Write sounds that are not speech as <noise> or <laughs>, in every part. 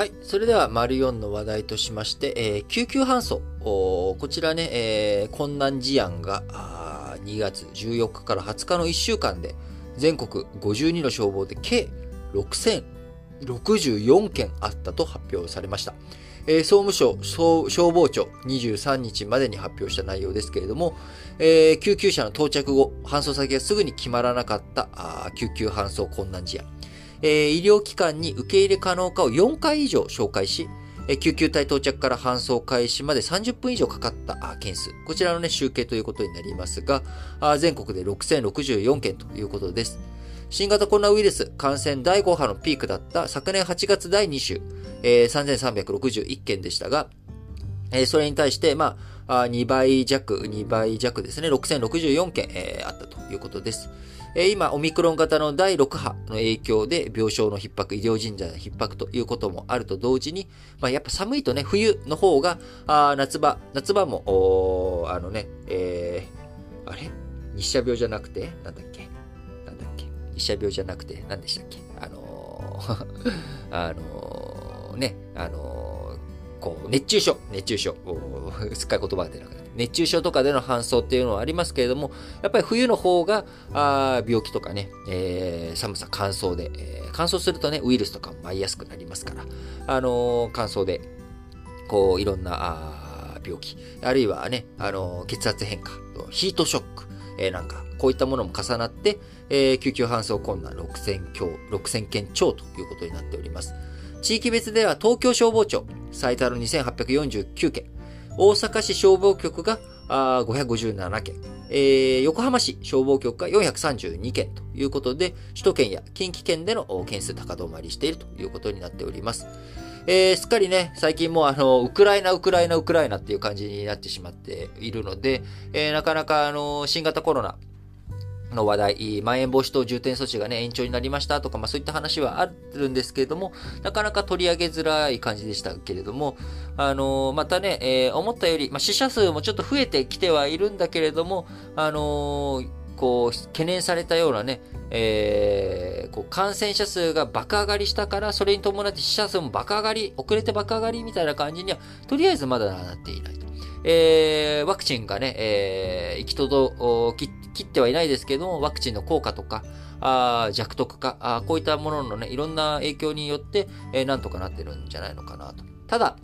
はい。それでは、丸4の話題としまして、えー救急搬送。こちらね、えー困難事案が、あ2月14日から20日の1週間で、全国52の消防で計6064件あったと発表されました。えー総務省消防庁23日までに発表した内容ですけれども、えー救急車の到着後、搬送先がすぐに決まらなかった救急搬送困難事案。え医療機関に受け入れ可能かを4回以上紹介し、え救急隊到着から搬送開始まで30分以上かかった件数。こちらのね、集計ということになりますが、全国で6064件ということです。新型コロナウイルス感染第5波のピークだった昨年8月第2週、えー3361件でしたが、えーそれに対して、まあ、あ2倍弱、2倍弱ですね、6064件、えーあったということです。えー今、オミクロン型の第6波の影響で病床の逼迫、医療人材の逼迫ということもあると同時に、まあ、やっぱ寒いとね、冬の方が、あ夏場、夏場も、あのね、えーあれ？日射病じゃなくて、なんだっけ？なんだっけ？日射病じゃなくて、何でしたっけ？あのー <laughs> あのーね、あのーこう、熱中症、熱中症、す <laughs> っかり言葉が出なくなって。熱中症とかでの搬送っていうのはありますけれども、やっぱり冬の方が、あ病気とかね、えー寒さ、乾燥で、えー乾燥するとね、ウイルスとかも舞いやすくなりますから、あのー乾燥で、こう、いろんな、あ病気、あるいはね、あのー血圧変化、ヒートショック、えーなんか、こういったものも重なって、えー救急搬送困難6000強6000件超ということになっております。地域別では東京消防庁最多の2849件、大阪市消防局があ557件、えー横浜市消防局が432件ということで、首都圏や近畿圏での件数高止まりしているということになっております。えーすっかりね、最近もうあの、ウクライナ、ウクライナ、ウクライナっていう感じになってしまっているので、えーなかなかあの、新型コロナ、の話題、まん延防止等重点措置がね、延長になりましたとか、まあそういった話はあるんですけれども、なかなか取り上げづらい感じでしたけれども、あのーまたね、えー思ったより、まあ死者数もちょっと増えてきてはいるんだけれども、あのーこう、懸念されたようなね、えーこう感染者数が爆上がりしたから、それに伴って死者数も爆上がり、遅れて爆上がりみたいな感じには、とりあえずまだなっていないと。えーワクチンがね、えー行き届き切ってはいないですけども、ワクチンの効果とか、あ弱毒化あ、こういったもののね、いろんな影響によって、えーなんとかなってるんじゃないのかなと。ただ、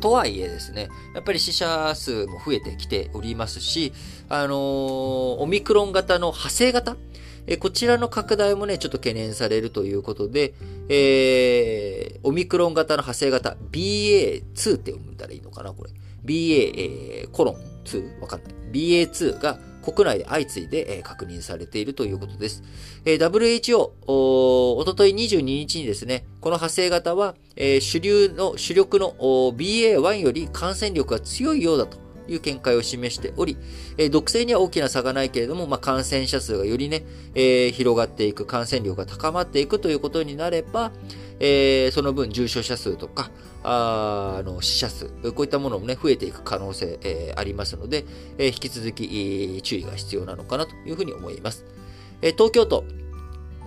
とはいえですね、やっぱり死者数も増えてきておりますし、あのーオミクロン型の派生型えーこちらの拡大もね、ちょっと懸念されるということで、えーオミクロン型の派生型 BA2 って読んだらいいのかなこれ。BA、えーコロン2わかんない。BA2 が国内で相次いで、えー確認されているということです。えー WHO、おおととい22日にですね、この派生型は、えー主流の、主力の BA1 より感染力が強いようだという見解を示しており、えー毒性には大きな差がないけれども、まあ、感染者数がよりね、えー広がっていく、感染力が高まっていくということになれば、えーその分重症者数とか、あの死者数、こういったものもね、増えていく可能性、えーありますので、えー引き続き注意が必要なのかなというふうに思います。え東京都、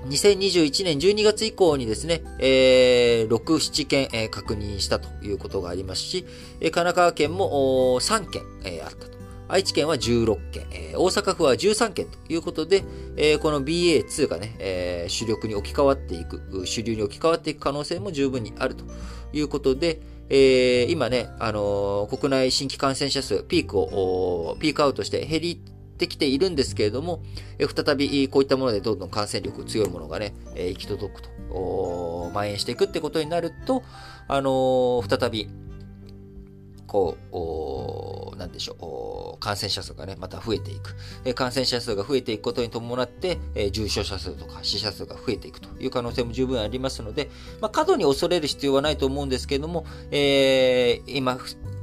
2021年12月以降にですね、えー6、7件、えー確認したということがありますし、え神奈川県も3件、えーあったと。愛知県は16件、えー大阪府は13件ということで、えーこの BA2 がね、えー主力に置き換わっていく、主流に置き換わっていく可能性も十分にあるということで、えー今ね、あのー国内新規感染者数、ピークを、ピークアウトして減りってきているんですけれども、え再びこういったものでどんどん感染力強いものがね、え行き届くと、蔓延していくってことになると、あのー再び、こう、おーなんでしょう、感染者数がね、また増えていく。え感染者数が増えていくことに伴って、え重症者数とか死者数が増えていくという可能性も十分ありますので、まあ、過度に恐れる必要はないと思うんですけれども、えー今、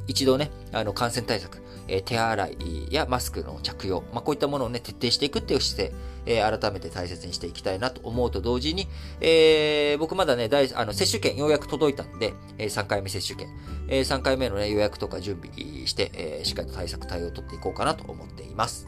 一度ね、あの、感染対策、え手洗いやマスクの着用、まあ、こういったものをね、徹底していくっていう姿勢、え改めて大切にしていきたいなと思うと同時に、えー僕まだね、大あの接種券ようやく届いたんで、え3回目接種券、え3回目のね、予約とか準備して、えしっかりと対策対応を取っていこうかなと思っています。